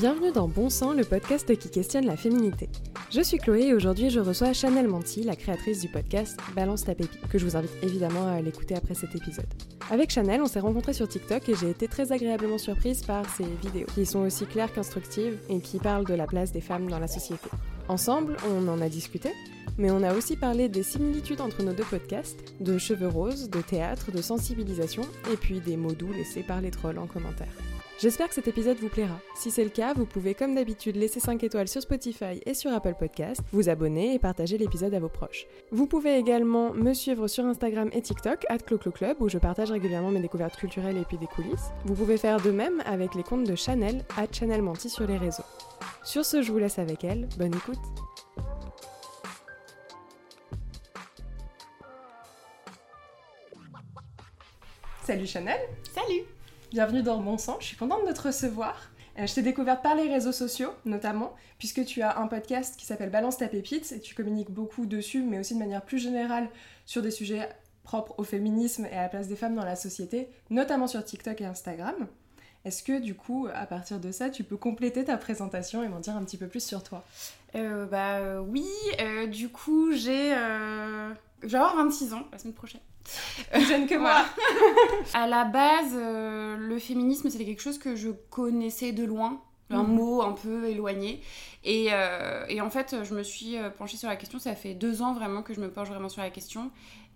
Bienvenue dans Bon Sang, le podcast qui questionne la féminité. Je suis Chloé et aujourd'hui je reçois Chanel Manti, la créatrice du podcast Balance ta pépite, que je vous invite évidemment à l'écouter après cet épisode. Avec Chanel, on s'est rencontrés sur TikTok et j'ai été très agréablement surprise par ses vidéos, qui sont aussi claires qu'instructives et qui parlent de la place des femmes dans la société. Ensemble, on en a discuté, mais on a aussi parlé des similitudes entre nos deux podcasts, de cheveux roses, de théâtre, de sensibilisation, et puis des mots doux laissés par les trolls en commentaire. J'espère que cet épisode vous plaira. Si c'est le cas, vous pouvez comme d'habitude laisser 5 étoiles sur Spotify et sur Apple Podcast, vous abonner et partager l'épisode à vos proches. Vous pouvez également me suivre sur Instagram et TikTok, at Club, où je partage régulièrement mes découvertes culturelles et puis des coulisses. Vous pouvez faire de même avec les comptes de Chanel, at Chanel Menti sur les réseaux. Sur ce, je vous laisse avec elle. Bonne écoute. Salut Chanel Salut Bienvenue dans Bon Sang, je suis contente de te recevoir. Euh, je t'ai découverte par les réseaux sociaux, notamment, puisque tu as un podcast qui s'appelle Balance ta pépite, et tu communiques beaucoup dessus, mais aussi de manière plus générale sur des sujets propres au féminisme et à la place des femmes dans la société, notamment sur TikTok et Instagram. Est-ce que du coup, à partir de ça, tu peux compléter ta présentation et m'en dire un petit peu plus sur toi? Euh, Bah euh, oui, euh, du coup j'ai... Je vais avoir 26 ans la semaine prochaine. Plus jeune que moi. à la base, euh, le féminisme c'était quelque chose que je connaissais de loin, un Mhm. mot un peu éloigné. Et, euh, et en fait, je me suis euh, penchée sur la question. Ça fait deux ans vraiment que je me penche vraiment sur la question.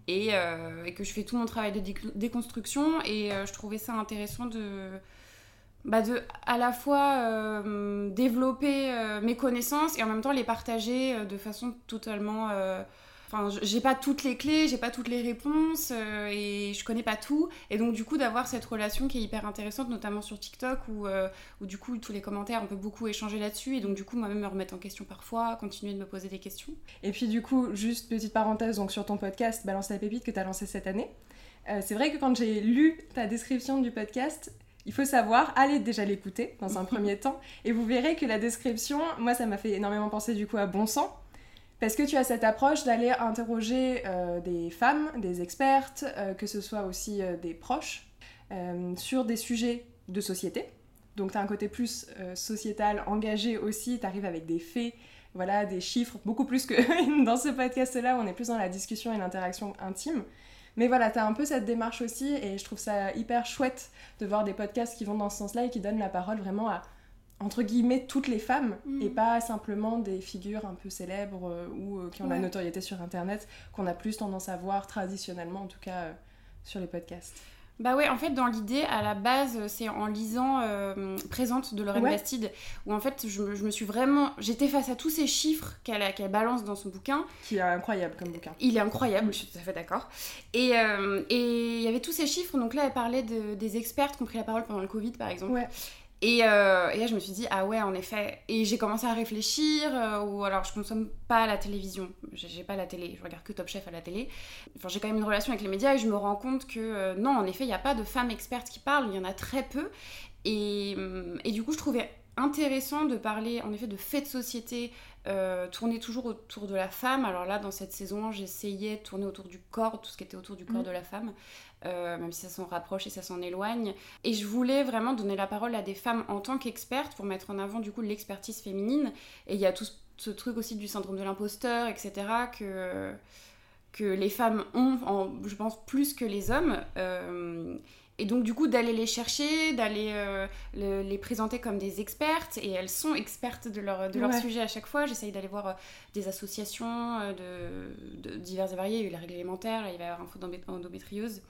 Et, euh, et que je fais tout mon travail de déc- déconstruction. Et euh, je trouvais ça intéressant de, bah de à la fois euh, développer euh, mes connaissances et en même temps les partager euh, de façon totalement. Enfin, j'ai pas toutes les clés, j'ai pas toutes les réponses euh, et je connais pas tout. Et donc, du coup, d'avoir cette relation qui est hyper intéressante, notamment sur TikTok où, euh, où du coup, tous les commentaires, on peut beaucoup échanger là-dessus. Et donc, du coup, moi-même me remettre en question parfois, continuer de me poser des questions. Et puis du coup, juste petite parenthèse, donc sur ton podcast Balance la pépite que tu as lancé cette année, euh, c'est vrai que quand j'ai lu ta description du podcast, il faut savoir, allez déjà l'écouter dans un premier temps, et vous verrez que la description, moi ça m'a fait énormément penser du coup à Bon Sang, parce que tu as cette approche d'aller interroger euh, des femmes, des expertes, euh, que ce soit aussi euh, des proches, sur des sujets de société. Donc tu as un côté plus sociétal, engagé aussi, tu arrives avec des faits, voilà, des chiffres, beaucoup plus que dans ce podcast-là où on est plus dans la discussion et l'interaction intime. Mais voilà, tu as un peu cette démarche aussi et je trouve ça hyper chouette de voir des podcasts qui vont dans ce sens-là et qui donnent la parole vraiment à, entre guillemets, toutes les femmes Mhm. et pas simplement des figures un peu célèbres euh, ou euh, qui ont la notoriété sur Internet qu'on a plus tendance à voir traditionnellement, en tout cas euh, sur les podcasts. Bah ouais, en fait, dans l'idée, à la base, c'est en lisant euh, Présente de Lorraine Ouais. Bastide, où en fait, je me, je me suis vraiment. J'étais face à tous ces chiffres qu'elle balance dans son bouquin. Qui est incroyable comme bouquin. Il est incroyable, je suis tout à fait d'accord. Et euh, et il y avait tous ces chiffres, donc là, elle parlait de- des experts qui ont pris la parole pendant le Covid, par exemple. Ouais. Et, euh, et là, je me suis dit, ah ouais, en effet. Et j'ai commencé à réfléchir, euh, ou alors je consomme pas la télévision. J'ai j'ai pas la télé, je regarde que Top Chef à la télé. Enfin, j'ai quand même une relation avec les médias et je me rends compte que euh, non, en effet, il n'y a pas de femmes expertes qui parlent, il y en a très peu. Et, hum, et du coup, je trouvais intéressant de parler en effet de faits de société euh, tourner toujours autour de la femme. Alors là, dans cette saison, j'essayais de tourner autour du corps, tout ce qui était autour du corps Mhm. de la femme, euh, même si ça s'en rapproche et ça s'en éloigne. Et je voulais vraiment donner la parole à des femmes en tant qu'expertes pour mettre en avant du coup l'expertise féminine. Et il y a tout ce- ce truc aussi du syndrome de l'imposteur, etc., que, que les femmes ont, en- je pense, plus que les hommes. Euh, et donc, du coup, d'aller les chercher, d'aller euh, le- les présenter comme des expertes, et elles sont expertes de leur, de leur Ouais. sujet à chaque fois. J'essaye d'aller voir euh, des associations euh, de, de diverses et variées. Il y a eu élémentaire, là, il va y avoir info d'endé- endométriose.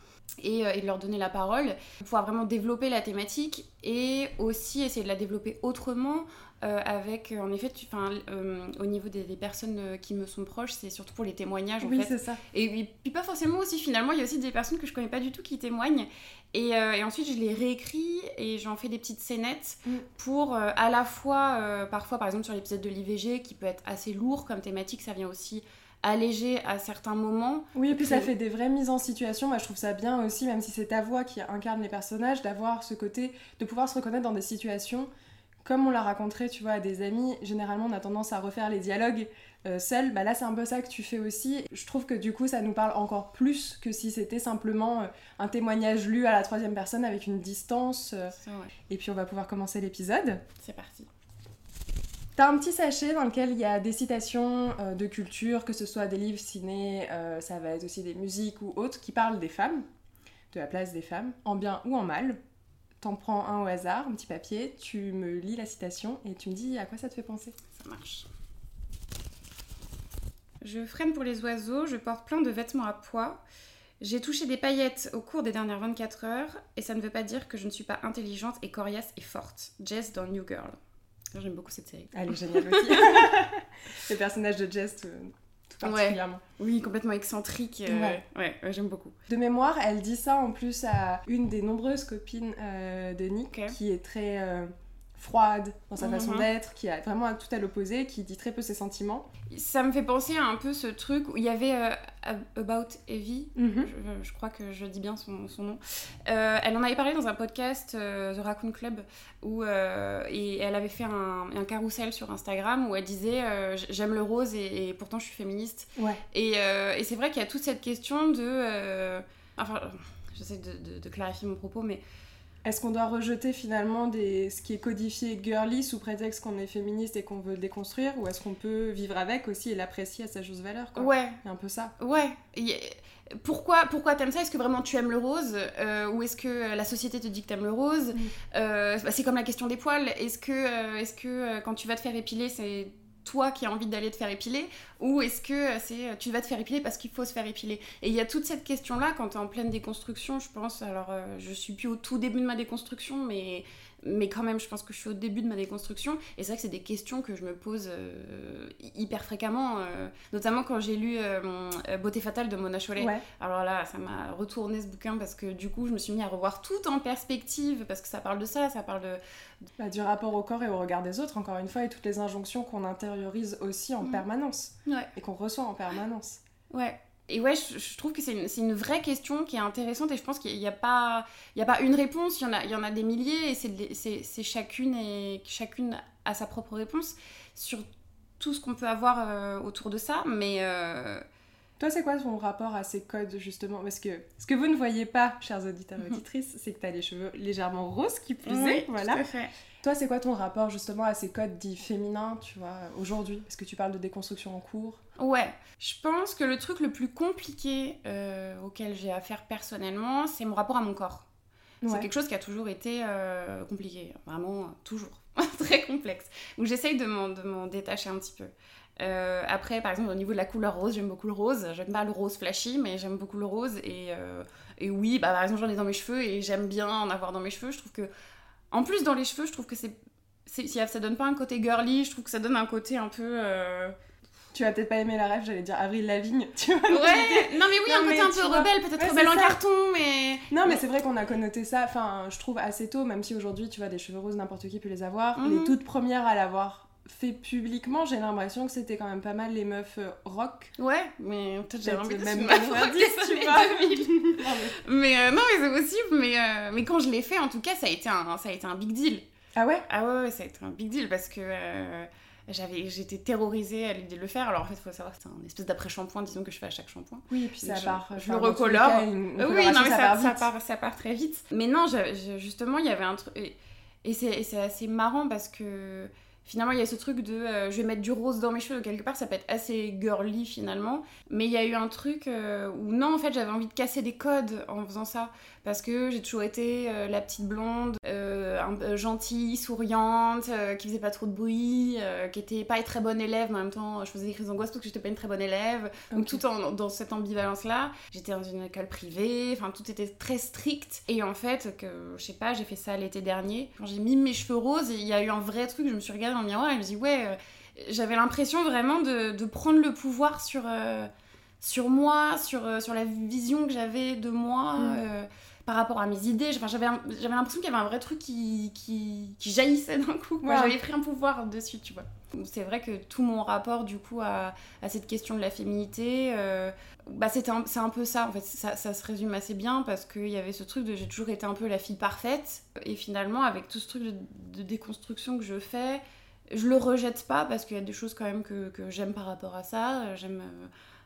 Et, euh, et de leur donner la parole, pour pouvoir vraiment développer la thématique et aussi essayer de la développer autrement euh, avec, euh, en effet, tu, euh, au niveau des, des personnes qui me sont proches, c'est surtout pour les témoignages en Oui, fait. c'est ça. Et, et puis pas forcément aussi finalement, il y a aussi des personnes que je connais pas du tout qui témoignent. Et, euh, et ensuite je les réécris et j'en fais des petites scénettes Mm. pour à la fois, parfois par exemple sur l'épisode de l'IVG qui peut être assez lourd comme thématique, ça vient aussi alléger à certains moments. Oui, et puis ça fait des vraies mises en situation. Moi, je trouve ça bien aussi, même si c'est ta voix qui incarne les personnages, d'avoir ce côté, de pouvoir se reconnaître dans des situations comme on l'a raconté, tu vois, à des amis. Généralement, on a tendance à refaire les dialogues euh, seul. Bah là, c'est un peu ça que tu fais aussi. Je trouve que du coup, ça nous parle encore plus que si c'était simplement euh, un témoignage lu à la troisième personne avec une distance. euh, Ça, ouais. et puis, on va pouvoir commencer l'épisode. C'est parti. T'as un petit sachet dans lequel il y a des citations euh, de culture, que ce soit des livres, ciné, euh, ça va être aussi des musiques ou autres, qui parlent des femmes, de la place des femmes, en bien ou en mal. T'en prends un au hasard, un petit papier, tu me lis la citation et tu me dis à quoi ça te fait penser. Ça marche. Je freine pour les oiseaux, je porte plein de vêtements à poids. J'ai touché des paillettes au cours des dernières 24 heures et ça ne veut pas dire que je ne suis pas intelligente et coriace et forte. Jess dans New Girl. J'aime beaucoup cette série. Elle est géniale aussi. Le personnage de Jess, tout, tout particulièrement. Oui, complètement excentrique. euh, Ouais. ouais, ouais, j'aime beaucoup. De mémoire, elle dit ça en plus à une des nombreuses copines euh, de Nick, qui est très euh, froide dans sa façon Mhm. d'être, qui a vraiment tout à l'opposé, qui dit très peu ses sentiments. Ça me fait penser à un peu ce truc où il y avait euh, About Evie, Mhm. je, je crois que je dis bien son, son nom. Euh, elle en avait parlé dans un podcast, euh, The Raccoon Club, où, euh, et elle avait fait un, un carrousel sur Instagram où elle disait J'aime le rose et, et pourtant je suis féministe. Ouais. Et, et c'est vrai qu'il y a toute cette question de. enfin, j'essaie de, de- de clarifier mon propos, mais Est-ce qu'on doit rejeter finalement des... ce qui est codifié girly sous prétexte qu'on est féministe et qu'on veut le déconstruire Ou est-ce qu'on peut vivre avec aussi et l'apprécier à sa juste valeur quoi? Ouais, C'est un peu ça. Ouais. Pourquoi, pourquoi t'aimes ça? Est-ce que vraiment tu aimes le rose? Euh, Ou est-ce que la société te dit que t'aimes le rose? Mm. Euh, bah, C'est comme la question des poils. Est-ce que, euh, est-ce que euh, quand tu vas te faire épiler, c'est toi qui as envie d'aller te faire épiler Ou est-ce que euh, c'est euh, tu vas te faire épiler parce qu'il faut se faire épiler? Et il y a toute cette question-là quand t'es en pleine déconstruction, je pense. Alors, euh, je suis plus au tout début de ma déconstruction, mais mais quand même, je pense que je suis au début de ma déconstruction. Et c'est vrai que c'est des questions que je me pose euh, hyper fréquemment, euh, notamment quand j'ai lu euh, Beauté fatale de Mona Chollet. Ouais. Alors là, ça m'a retourné ce bouquin parce que du coup, je me suis mis à revoir tout en perspective parce que ça parle de ça, ça parle de. Bah, du rapport au corps et au regard des autres, encore une fois, et toutes les injonctions qu'on intériorise aussi en Mhm. permanence Ouais. et qu'on reçoit en permanence. Ouais. Et ouais, je, je trouve que c'est une, vraie question qui est intéressante et je pense qu'il n'y a, pas- il y a pas une réponse, il y en a, il y en a des milliers et c'est chacune, et, chacune a sa propre réponse sur tout ce qu'on peut avoir euh, autour de ça. Mais euh, Toi, c'est quoi ton rapport à ces codes, justement? Parce que ce que vous ne voyez pas, chers auditeurs et Mhm. auditrices, c'est que tu as les cheveux légèrement roses, qui plus oui, est, voilà. tout à fait. Toi, c'est quoi ton rapport, justement, à ces codes dits féminins, tu vois, aujourd'hui? Parce que tu parles de déconstruction en cours? Ouais, je pense que le truc le plus compliqué euh, auquel j'ai affaire personnellement, c'est mon rapport à mon corps. C'est quelque chose qui a toujours été euh, compliqué, vraiment toujours, très complexe. Donc j'essaye de m'en, de m'en détacher un petit peu. Euh, après, par exemple, au niveau de la couleur rose, j'aime beaucoup le rose. J'aime pas le rose flashy, mais j'aime beaucoup le rose. Et, euh, et oui, bah, par exemple, j'en ai dans mes cheveux et j'aime bien en avoir dans mes cheveux. Je trouve que, en plus, dans les cheveux, je trouve que c'est, ça donne pas un côté girly. Je trouve que ça donne un côté un peu. euh, Tu vas peut-être pas aimer la rêve, j'allais dire Avril Lavigne, tu vois. Ouais, non mais oui, Non, un côté un peu rebelle, peut-être Ouais, rebelle en ça. carton, mais. Non, mais c'est vrai qu'on a connoté ça, enfin, je trouve assez tôt, même si aujourd'hui, tu vois, des cheveux roses, n'importe qui peut les avoir. Mhm. Les toutes premières à l'avoir fait publiquement, j'ai l'impression que c'était quand même pas mal les meufs euh, rock. Ouais, mais peut-être j'ai Peut-être l'impression même que ma foi, 90, que ça tu vois. 2000. Non, mais- Mais euh, non, mais c'est possible, mais, euh, mais quand je l'ai fait, en tout cas, ça a été un, ça a été un big deal. Ah ouais? Ah ouais, ouais, ça a été un big deal parce que euh, j'avais, j'étais terrorisée à l'idée de le faire. Alors en fait, il faut savoir que c'est un espèce d'après-shampoing, disons que je fais à chaque shampoing. Oui, et puis ça part. je le recolore. cas, une- une oui, non, mais ça, part ça part, ça part très vite. Mais non, je- je- justement, il y avait un truc. Et, et c'est assez marrant parce que finalement, il y a ce truc de euh, je vais mettre du rose dans mes cheveux. Quelque part, ça peut être assez girly finalement. Mais il y a eu un truc euh, où non, en fait, j'avais envie de casser des codes en faisant ça. Parce que j'ai toujours été euh, la petite blonde, un peu gentille, souriante, qui faisait pas trop de bruit, qui était pas une très bonne élève, mais en même temps, je faisais des crises d'angoisse parce que j'étais pas une très bonne élève. Donc tout en, dans cette ambivalence-là, j'étais dans une école privée, enfin tout était très strict. Et en fait, que je sais pas, j'ai fait ça l'été dernier. Quand j'ai mis mes cheveux roses, il y a eu un vrai truc, je me suis regardée dans le miroir et me dis ouais, euh, j'avais l'impression vraiment de, de prendre le pouvoir sur, euh, sur moi, sur, euh, sur la vision que j'avais de moi. Mm. par rapport à mes idées, Enfin, j'avais l'impression qu'il y avait un vrai truc qui, qui, qui jaillissait d'un coup. Ouais. J'avais pris un pouvoir dessus, tu vois. C'est vrai que tout mon rapport du coup à, à cette question de la féminité, euh, bah c'était c'est un peu ça en fait. Ça, ça se résume assez bien parce qu'il y avait ce truc de j'ai toujours été un peu la fille parfaite et finalement avec tout ce truc de, de déconstruction que je fais, je le rejette pas parce qu'il y a des choses quand même que, que j'aime par rapport à ça. J'aime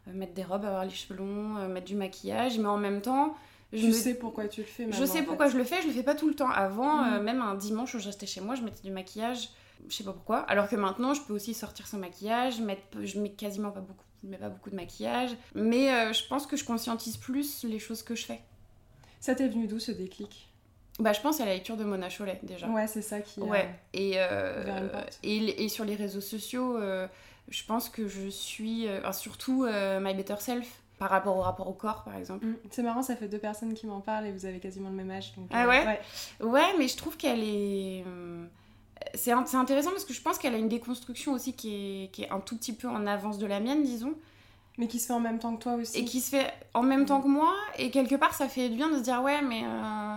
euh, mettre des robes, avoir les cheveux longs, euh, mettre du maquillage, mais en même temps, je Je me- sais pourquoi tu le fais je maintenant, sais en pourquoi fait. je le fais, je le fais pas tout le temps. Avant, Mm. euh, même un dimanche où je restais chez moi, je mettais du maquillage Je sais pas pourquoi. Alors que maintenant, je peux aussi sortir sans maquillage, mettre, je mets quasiment pas beaucoup, je mets pas beaucoup de maquillage. Mais je pense que je conscientise plus les choses que je fais. Ça t'est venu d'où ce déclic? Bah, je pense à la lecture de Mona Cholet déjà. Ouais, c'est ça qui. Ouais. Et, euh, et, et, sur les réseaux sociaux, euh, je pense que je suis surtout My Better Self par rapport au rapport au corps, par exemple. Mm. C'est marrant, ça fait deux personnes qui m'en parlent et vous avez quasiment le même âge. ah ouais, ouais, ouais mais je trouve qu'elle est. C'est intéressant parce que je pense qu'elle a une déconstruction aussi qui est, qui est un tout petit peu en avance de la mienne, disons. Mais qui se fait en même temps que toi aussi. Et qui se fait en même temps que moi. Et quelque part, ça fait du bien de se dire, ouais, mais euh,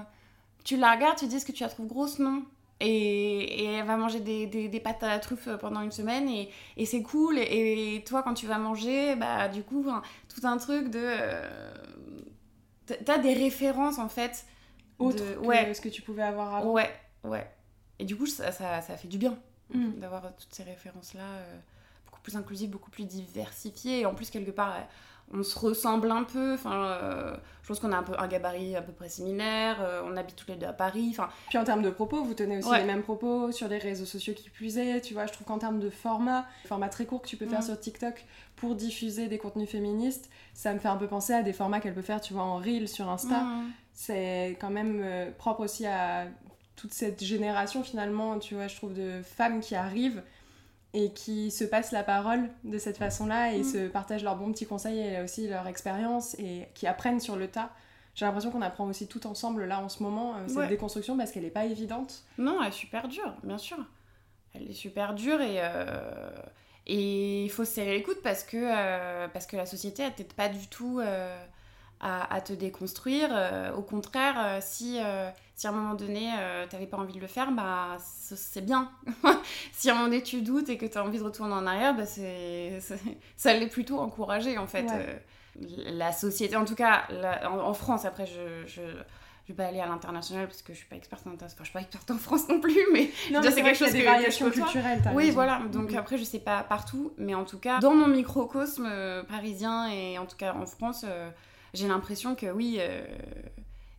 tu la regardes, tu dis ce que tu la trouves grosse, non et, et, elle va manger des, des, des, pâtes à la truffe pendant une semaine et, et c'est cool. Et, toi, quand tu vas manger, bah, du coup, tout un truc de. Euh, t'as des références en fait. Autres de, que ouais. ce que tu pouvais avoir avant. Ouais, ouais. Et du coup, ça, ça, ça fait du bien mm. d'avoir toutes ces références-là, euh, beaucoup plus inclusives, beaucoup plus diversifiées. Et en plus, quelque part, on se ressemble un peu. Enfin, euh, je pense qu'on a un, peu, un gabarit à peu près similaire. Euh, on habite tous les deux à Paris. Enfin, Puis en termes de propos, vous tenez aussi les mêmes propos sur les réseaux sociaux qui puisaient. Tu vois, je trouve qu'en termes de format, format très court que tu peux faire mm. sur TikTok pour diffuser des contenus féministes, ça me fait un peu penser à des formats qu'elle peut faire, tu vois, en reel sur Insta. Mm. C'est quand même euh, propre aussi à toute cette génération finalement, tu vois, je trouve, de femmes qui arrivent et qui se passent la parole de cette façon-là et mm. se partagent leurs bons petits conseils et aussi leur expérience et qui apprennent sur le tas. J'ai l'impression qu'on apprend aussi tout ensemble là en ce moment euh, cette déconstruction parce qu'elle n'est pas évidente. Non, elle est super dure, bien sûr. Elle est super dure et euh, et il faut se serrer les coudes parce que euh, parce que la société elle t'aide pas du tout à, te déconstruire. au contraire, si si à un moment donné, euh, tu n'avais pas envie de le faire, bah, c'est bien. si à un moment donné, tu doutes et que tu as envie de retourner en arrière, bah, c'est, ça l'est plutôt encouragé, en fait. Euh, la société, en tout cas, en, France, après, je, je vais pas aller à l'international parce que je suis pas experte en enfin, je suis pas experte en France non plus mais c'est quelque chose des variations culturelles oui voilà. Donc après je sais pas partout mais en tout cas dans mon microcosme euh, parisien et en tout cas en France j'ai l'impression que oui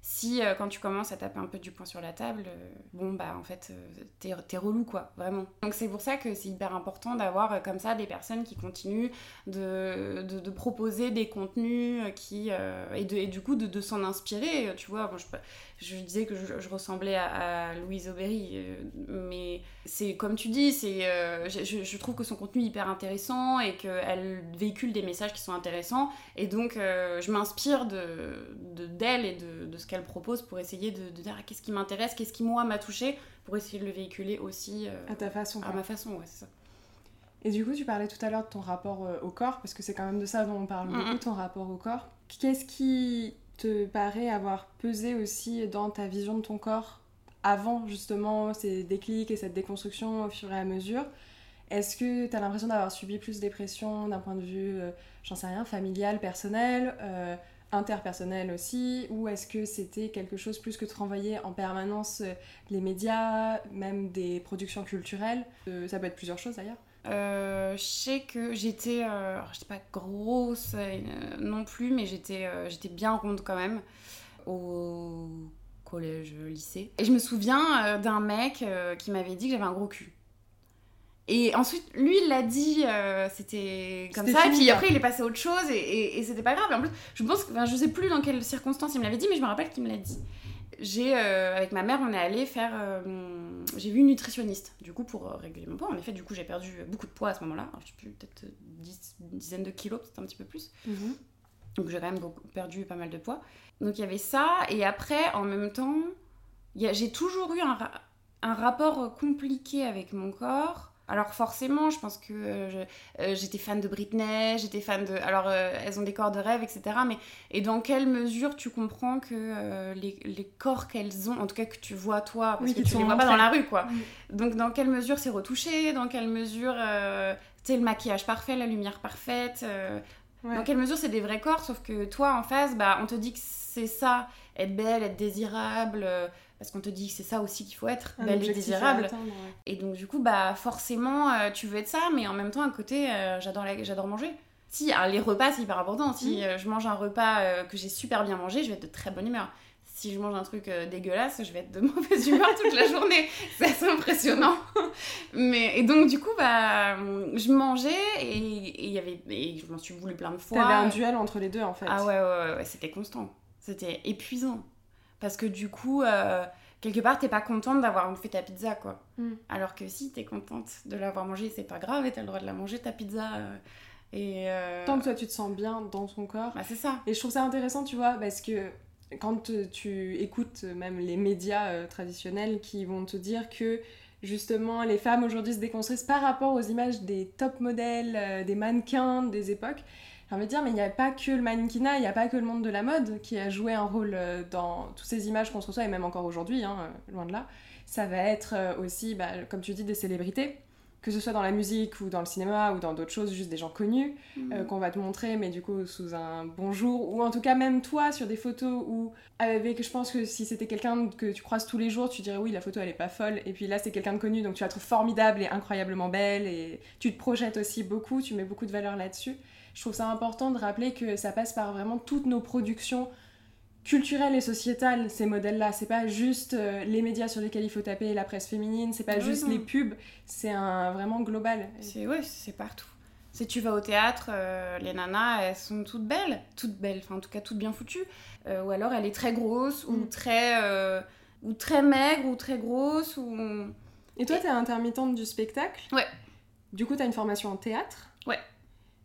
si euh, quand tu commences à taper un peu du poing sur la table, euh, bon bah en fait euh, t'es, relou quoi, vraiment. Donc c'est pour ça que c'est hyper important d'avoir comme ça des personnes qui continuent de, proposer des contenus qui et, du coup de, s'en inspirer. Tu vois, je, disais que je, ressemblais à, Louise Aubéry, euh, mais c'est comme tu dis, c'est, je, trouve que son contenu est hyper intéressant et qu'elle véhicule des messages qui sont intéressants, et donc je m'inspire de, d'elle et de, de ce qu'elle propose pour essayer de, dire ah, qu'est-ce qui m'intéresse, qu'est-ce qui moi m'a touché, pour essayer de le véhiculer aussi à ta façon. À ma façon, ouais, c'est ça. Et du coup, tu parlais tout à l'heure de ton rapport au corps, parce que c'est quand même de ça dont on parle beaucoup, ton rapport au corps. Qu'est-ce qui te paraît avoir pesé aussi dans ta vision de ton corps avant justement ces déclics et cette déconstruction au fur et à mesure? Est-ce que tu as l'impression d'avoir subi plus de pression d'un point de vue, euh, j'en sais rien, familial, personnel, euh, interpersonnel aussi Ou est-ce que c'était quelque chose plus que de renvoyer en permanence euh, les médias, même des productions culturelles? Ça peut être plusieurs choses d'ailleurs. Euh, je sais que j'étais, euh, j'étais pas grosse euh, non plus, mais j'étais, j'étais bien ronde quand même au collège, lycée. Et je me souviens d'un mec qui m'avait dit que j'avais un gros cul. Et ensuite, lui, il l'a dit, c'était comme ça, et puis après, il est passé à autre chose, et, et, c'était pas grave. en plus, je pense que, je sais plus dans quelles circonstances il me l'avait dit, mais je me rappelle qu'il me l'a dit. J'ai euh, avec ma mère on est allé faire euh, j'ai vu une nutritionniste du coup pour euh, régler mon poids. En effet du coup j'ai perdu beaucoup de poids à ce moment-là. Je sais plus peut-être une dizaine de kilos peut-être un petit peu plus. Mhm. donc j'ai quand même perdu pas mal de poids. Donc il y avait ça et après en même temps j'ai toujours eu un, un rapport compliqué avec mon corps alors forcément, je pense que euh, euh, j'étais fan de Britney, j'étais fan de... Alors, euh, elles ont des corps de rêve, etc. Mais et dans quelle mesure tu comprends que les, les, corps qu'elles ont, en tout cas que tu vois toi, parce que tu les vois pas dans la rue, quoi. Donc dans quelle mesure c'est retouché, dans quelle mesure, tu sais, le maquillage parfait, la lumière parfaite, dans quelle mesure c'est des vrais corps, sauf que toi en face, bah, on te dit que c'est ça, être belle, être désirable parce qu'on te dit que c'est ça aussi qu'il faut être, belle et désirable. Et donc du coup, bah forcément, euh, tu veux être ça, mais en même temps, à côté, euh, j'adore j'adore manger. Si, les repas, c'est hyper important. Si mm. euh, je mange un repas que j'ai super bien mangé, je vais être de très bonne humeur. si je mange un truc dégueulasse, je vais être de mauvaise humeur toute la journée. C'est assez impressionnant. Mais, et donc, du coup, bah, je mangeais et, y avait, et je m'en suis voulu plein de fois. T'avais un duel entre les deux, en fait. Ah ouais, ouais, ouais, c'était constant. C'était épuisant. Parce que du coup, euh, quelque part, t'es pas contente d'avoir fait ta pizza, quoi. Mm. Alors que si, t'es contente de l'avoir mangée, c'est pas grave et t'as le droit de la manger, ta pizza. Euh, et Tant que toi, tu te sens bien dans ton corps. Bah, c'est ça. Et je trouve ça intéressant, tu vois, parce que quand tu écoutes même les médias euh, traditionnels qui vont te dire que justement les femmes aujourd'hui se déconstruisent par rapport aux images des top modèles, euh, des mannequins des époques, j'ai envie de dire, mais il n'y a pas que le mannequinat, il n'y a pas que le monde de la mode qui a joué un rôle euh, dans toutes ces images qu'on se reçoit, et même encore aujourd'hui, hein, loin de là. Ça va être aussi, bah, comme tu dis, des célébrités que ce soit dans la musique ou dans le cinéma ou dans d'autres choses, juste des gens connus euh, qu'on va te montrer, mais du coup sous un bonjour, ou en tout cas même toi sur des photos où avec, je pense que si c'était quelqu'un que tu croises tous les jours, tu dirais oui la photo elle est pas folle, et puis là c'est quelqu'un de connu donc tu la trouves formidable et incroyablement belle, et tu te projettes aussi beaucoup, tu mets beaucoup de valeur là-dessus. Je trouve ça important de rappeler que ça passe par vraiment toutes nos productions culturel et sociétal ces modèles-là. C'est pas juste euh, les médias sur lesquels il faut taper, la presse féminine, c'est pas juste les pubs, c'est un vraiment global. C'est ouais, c'est partout. Si tu vas au théâtre, euh, les nanas, elles sont toutes belles, toutes belles, enfin en tout cas toutes bien foutues. Euh, ou alors elle est très grosse ou mm. très ou très maigre ou très grosse ou. Et toi, t'es intermittente du spectacle? Ouais. Du coup, t'as une formation en théâtre? Ouais.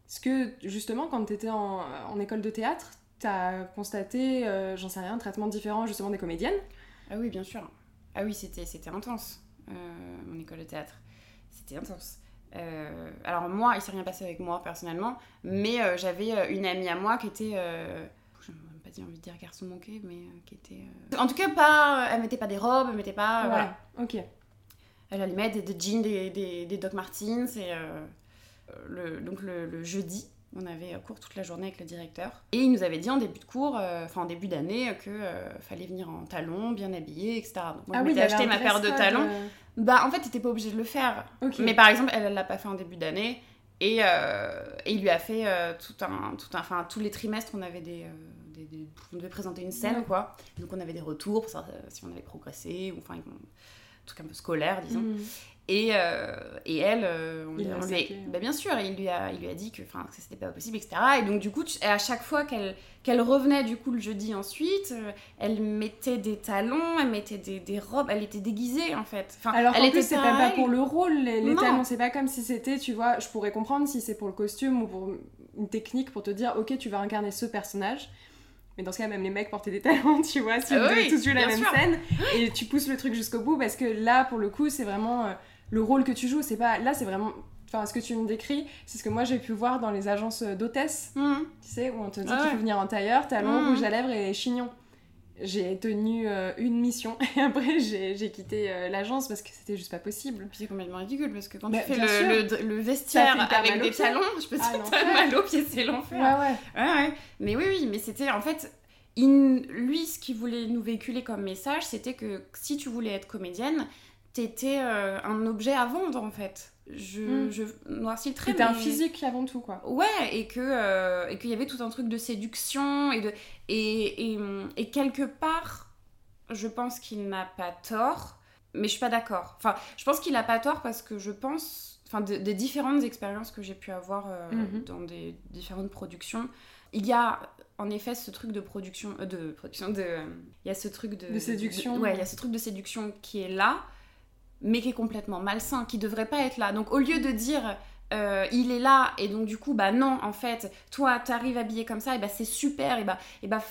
Est-ce que justement, quand t'étais en, en école de théâtre, t'as constaté, euh, j'en sais rien, un traitement différent justement des comédiennes? Ah oui, bien sûr. Ah oui, c'était, c'était intense, euh, mon école de théâtre. C'était intense. Euh, alors moi, il s'est rien passé avec moi personnellement, mais j'avais une amie à moi qui était... je n'ai même pas envie de dire garçon manqué, mais qui était... En tout cas, pas, elle mettait pas des robes, elle mettait pas... Voilà. Ok. Elle allait mettre des, jeans, des, des, des Doc Martens, et... Le, donc le, le jeudi, on avait cours toute la journée avec le directeur. Et il nous avait dit en début de cours, euh, enfin en début d'année, que euh, fallait venir en talons, bien habillé, etc. Donc moi, ah oui, acheté ma paire de talons. Euh. Bah en fait, t'étais pas obligé de le faire. Mais par exemple, elle, l'a pas fait en début d'année. Et, il lui a fait tout un, tout un, enfin tous les trimestres, on avait des, on devait présenter une scène, quoi. Donc on avait des retours pour savoir si on avait progressé, ou enfin truc un peu scolaire, disons. Mm. Et, euh, et elle, euh, on, lui bah, bien sûr, il lui a, il lui a dit que, que c'était pas possible, etc. Et donc du coup, à chaque fois qu'elle qu'elle revenait du coup le jeudi ensuite, euh, elle mettait des talons, elle mettait des, des, robes, elle était déguisée en fait. Enfin, Alors elle était c'est pas pour le rôle, les, les talons, c'est pas comme si c'était, tu vois, je pourrais comprendre si c'est pour le costume ou pour une technique pour te dire, ok, tu vas incarner ce personnage. Mais dans ce cas, même les mecs portaient des talons, tu vois, si ah vous devez tous jouer la même scène. Et tu pousses le truc jusqu'au bout parce que là, pour le coup, c'est vraiment le rôle que tu joues, c'est pas. Là, c'est vraiment. Enfin, ce que tu me décris, c'est ce que moi j'ai pu voir dans les agences d'hôtesse, mhm. tu sais, où on te dit qu'il faut venir en tailleur, talons, mmh. rouge à lèvres et chignon. J'ai tenu euh, une mission et après j'ai quitté euh, l'agence parce que c'était juste pas possible. Puis c'est complètement ridicule parce que quand tu fais le, le, vestiaire avec des talons, je peux te dire mal au pied, c'est l'enfer. Ouais, ouais. ouais, Mais oui, oui, mais c'était en fait. lui, ce qu'il voulait nous véhiculer comme message, c'était que si tu voulais être comédienne, c'était euh, un objet à vendre en fait. Je, mm. je noircis le trait. C'était un physique avant tout quoi. Ouais, et que euh, et qu'il y avait tout un truc de séduction et de et, et, et quelque part, je pense qu'il n'a pas tort, mais je suis pas d'accord. Enfin, je pense qu'il a pas tort parce que je pense, enfin, des différentes expériences que j'ai pu avoir euh, mm-hmm. dans des différentes productions, il y a en effet ce truc de production, de production de, il y a ce truc de, de séduction. ouais, il y a ce truc de séduction qui est là mais qui est complètement malsain, qui devrait pas être là. Donc au lieu de dire euh, il est là et donc du coup bah non en fait toi t'arrives habillé comme ça et bah c'est super et bah et bah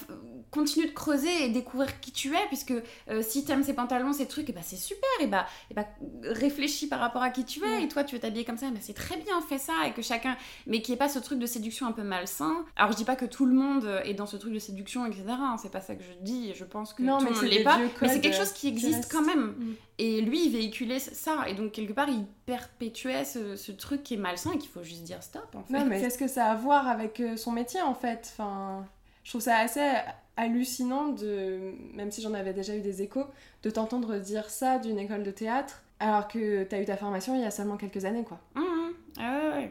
continue de creuser et découvrir qui tu es puisque euh, si t'aimes ces pantalons ces trucs et bah c'est super et bah et bah réfléchis par rapport à qui tu es et toi tu veux t'habiller comme ça bah c'est très bien fais ça et que chacun mais qui est pas ce truc de séduction un peu malsain. Alors je dis pas que tout le monde est dans ce truc de séduction etc hein, c'est pas ça que je dis je pense que non, tout le monde l'est pas mais c'est quelque chose qui existe quand même. Mm. et lui il véhiculait ça et donc quelque part il perpétuait ce, ce truc qui est malsain et qu'il faut juste dire stop en fait. Non, mais qu'est-ce que ça a à voir avec euh, son métier en fait? Enfin, Je trouve ça assez hallucinant de, même si j'en avais déjà eu des échos, de t'entendre dire ça d'une école de théâtre alors que t'as eu ta formation il y a seulement quelques années quoi. Mmh, mmh. Ah ouais,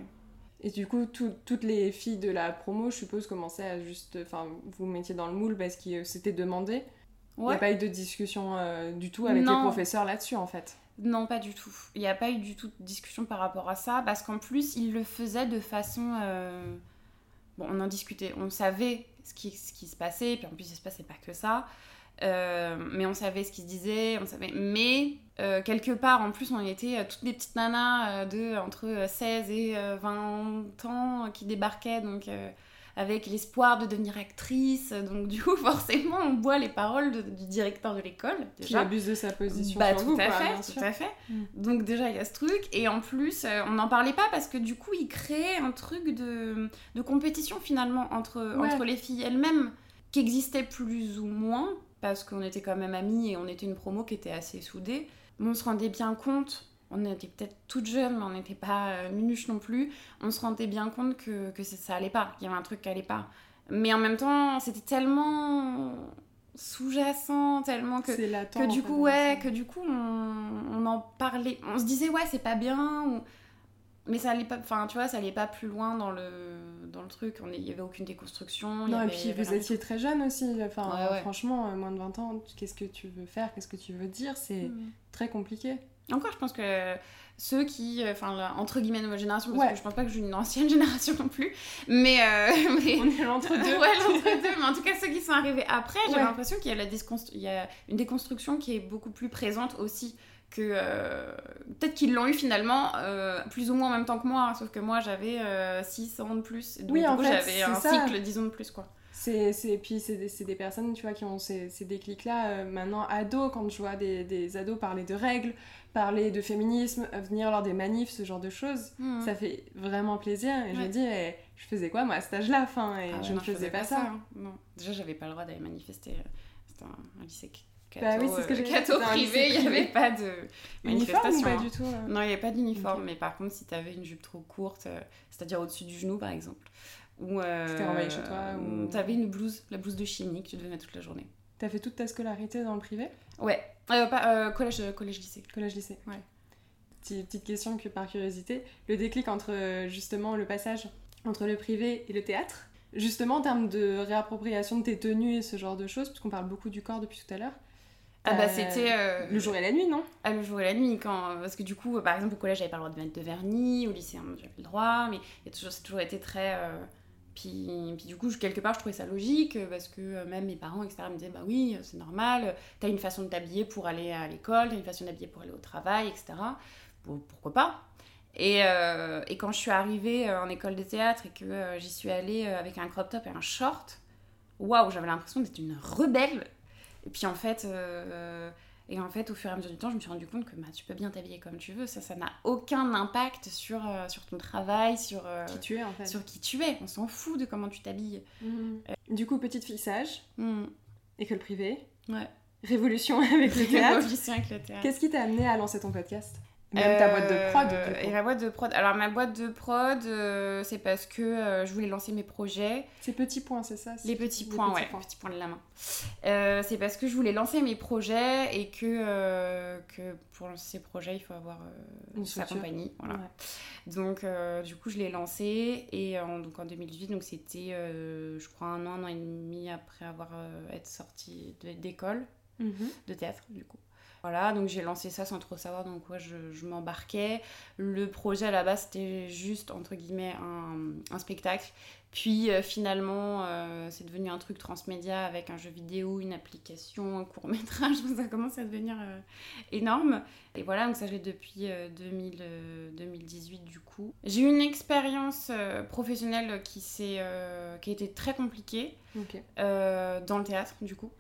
Et du coup, toutes les filles de la promo, je suppose, commençaient à juste. Enfin, vous mettiez dans le moule parce que c'était demandé. Il n'y a pas eu de discussion du tout avec les professeurs là-dessus en fait. Non, pas du tout. Il n'y a pas eu du tout de discussion par rapport à ça, parce qu'en plus, il le faisait de façon... Bon, on en discutait, on savait ce qui, se passait, puis en plus, il se passait pas que ça. Euh, mais on savait ce qui se disait, on savait. Mais euh, quelque part, en plus, on était euh, toutes des petites nanas de entre 16 et 20 ans qui débarquaient, donc avec l'espoir de devenir actrice. Donc du coup, forcément, on boit les paroles du directeur de l'école. Qui abuse de sa position. Bah, tout, à fait, tout à fait. Donc déjà, il y a ce truc. Et en plus, on n'en parlait pas parce que du coup, il créait un truc de, de compétition finalement entre, entre les filles elles-mêmes qui existait plus ou moins parce qu'on était quand même amis et on était une promo qui était assez soudée. Mais on se rendait bien compte, on était peut-être toutes jeunes, mais on n'était pas euh, minuches non plus, on se rendait bien compte que, que ça allait pas, qu'il y avait un truc qui allait pas. Mais en même temps, c'était tellement sous-jacent tellement que que du coup ouais que du coup on, on, en parlait. On se disait ouais c'est pas bien ou mais ça allait pas enfin tu vois ça allait pas plus loin dans le dans le truc. Il y avait aucune déconstruction non et puis vous étiez très jeune aussi enfin franchement euh, moins de 20 ans qu'est-ce que tu veux faire qu'est-ce que tu veux dire c'est mm. très compliqué. Encore je pense que ceux qui euh, enfin entre guillemets nouvelle génération parce que je pense pas que je suis une ancienne génération non plus mais, euh, mais... on est l'entre deux. Ouais deux mais en tout cas ceux qui sont arrivés après j'ai l'impression qu'il y a la il y a une déconstruction qui est beaucoup plus présente aussi que euh, peut-être qu'ils l'ont eu finalement euh, plus ou moins en même temps que moi, sauf que moi j'avais 6 euh, ans de plus, donc oui, en fait, j'avais un cycle 10 ans de plus quoi. C'est, c'est, puis c'est des, des, personnes tu vois, qui ont ces, ces déclics-là maintenant ados, quand je vois des, des, ados parler de règles, parler de féminisme, venir lors des manifs, ce genre de choses, mmh. ça fait vraiment plaisir. Et je me dis, eh, je faisais quoi moi à cet âge-là enfin, et ah je ne faisais pas, ça. Hein. Non. Déjà j'avais pas le droit d'aller manifester, c'était un, un lycée bah oui, c'est ce que Cateau privé, il n'y avait pas de manifestation. pas du tout hein. Non, il n'y avait pas d'uniforme, mais par contre, si tu avais une jupe trop courte, euh, c'est-à-dire au-dessus du genou par exemple, ou euh, chez toi, ou tu avais une blouse, la blouse de chimie que tu devais mettre toute la journée. T'as fait toute ta scolarité dans le privé? Ouais, euh, pas, collège, collège lycée. Collège lycée. Ouais. Petite, question que par curiosité, le déclic entre justement le passage entre le privé et le théâtre, justement en termes de réappropriation de tes tenues et ce genre de choses, puisqu'on parle beaucoup du corps depuis tout à l'heure. Ah bah c'était... Euh, le jour et la nuit, non? Ah le jour et la nuit, quand... parce que du coup, par exemple au collège j'avais pas le droit de mettre de vernis, au lycée j'avais le droit, mais il toujours, c'est toujours été très... Euh, puis, puis, du coup, quelque part, je trouvais ça logique, parce que même mes parents, etc., me disaient, bah oui, c'est normal, t'as une façon de t'habiller pour aller à l'école, t'as une façon d'habiller pour aller au travail, etc. pourquoi pas? Et, euh, et, quand je suis arrivée en école de théâtre et que j'y suis allée avec un crop top et un short, waouh, j'avais l'impression d'être une rebelle et puis en fait, euh, et en fait, au fur et à mesure du temps, je me suis rendu compte que bah, tu peux bien t'habiller comme tu veux. Ça, ça n'a aucun impact sur, euh, sur ton travail, sur euh, qui tu es en fait. Sur qui tu es. On s'en fout de comment tu t'habilles. Mhm. Du coup, petite fille sage, mmh. école privée. Ouais. Révolution avec le théâtre. Révolution avec le théâtre. Qu'est-ce qui t'a amené à lancer ton podcast? Même ta boîte de prod. Euh, et ma boîte de prod. Alors ma boîte de prod, euh, c'est parce que euh, je voulais lancer mes projets. Ces petits points, c'est ça Les petits points, ouais. Points. Petits points de la main. c'est parce que je voulais lancer mes projets et que, que pour lancer ces projets, il faut avoir sa compagnie. Voilà. Donc du coup, je l'ai lancé et en, donc en 2018, donc c'était, je crois, un an, un an et demi après avoir été sortie d'école mhm. de théâtre, du coup. Voilà, donc j'ai lancé ça sans trop savoir dans quoi je, je m'embarquais. Le projet à la base, c'était juste, entre guillemets, un, un spectacle. Puis euh, finalement, euh, c'est devenu un truc transmédia avec un jeu vidéo, une application, un court métrage. ça commence à devenir euh, énorme. Et voilà, donc ça j'ai depuis 2000, 2018 du coup. J'ai eu une expérience professionnelle qui, qui a été très compliquée dans le théâtre du coup.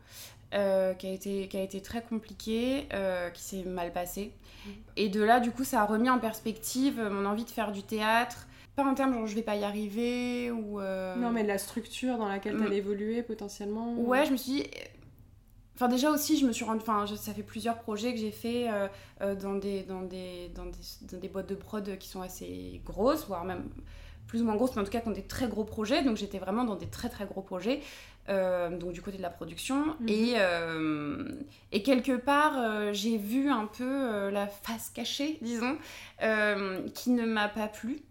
Euh, qui, a été, qui a été très compliqué, euh, qui s'est mal passé. Mm. Et de là, du coup, ça a remis en perspective mon envie de faire du théâtre. Pas en termes genre je vais pas y arriver ou. Euh, non, mais de la structure dans laquelle tu allais mm. évoluer potentiellement. Ouais, je me suis dit. Enfin, déjà aussi, je me suis rendu. Enfin, ça fait plusieurs projets que j'ai fait dans, des, dans, des, dans, des, dans des boîtes de prod qui sont assez grosses, voire même plus ou moins grosses, mais en tout cas qui ont des très gros projets. Donc j'étais vraiment dans des très très gros projets. Euh, donc du côté de la production. Mhm. Et, euh, et, quelque part, euh, j'ai vu un peu la face cachée, disons, qui ne m'a pas plu.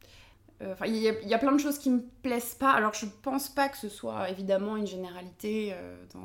Enfin, il y, y, a plein de choses qui me plaisent pas. Alors, je pense pas que ce soit évidemment une généralité. Dans,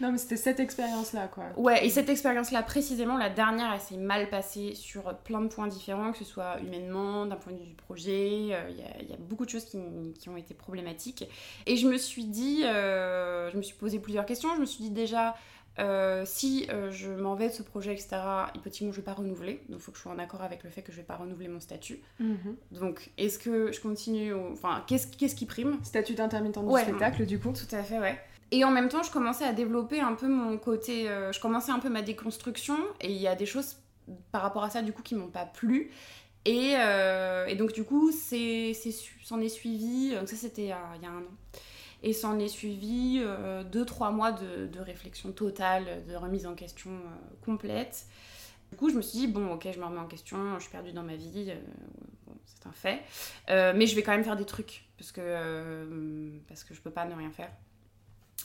Non, mais c'était cette expérience-là, quoi. Ouais, et cette expérience-là, précisément, la dernière, elle s'est mal passée sur plein de points différents, que ce soit humainement, d'un point de vue du projet. euh, Il y, a, il y a beaucoup de choses qui, qui ont été problématiques. Et je me suis dit, euh, je me suis posé plusieurs questions. Je me suis dit déjà, euh, si euh, je m'en vais de ce projet, etc., hypothétiquement, je ne vais pas renouveler. Donc, il faut que je sois en accord avec le fait que je ne vais pas renouveler mon statut. Mhm. Donc, est-ce que je continue Enfin, qu'est-ce qu'est-ce qui prime? Statut d'intermittent du Ouais. spectacle, du coup. Tout à fait, ouais. Et en même temps, je commençais à développer un peu mon côté. euh, je commençais un peu ma déconstruction. Et il y a des choses par rapport à ça, du coup, qui m'ont pas plu. Et, euh, et donc, du coup, c'est, c'est su- s'en est suivi. Donc, ça, c'était il y a, il y a un an. Et s'en est suivi euh, deux, trois mois de, réflexion totale, de remise en question euh, complète. Du coup, je me suis dit, bon, ok, je me remets en question, je suis perdue dans ma vie, euh, c'est un fait. Euh, mais je vais quand même faire des trucs, parce que, euh, parce que je peux pas ne rien faire.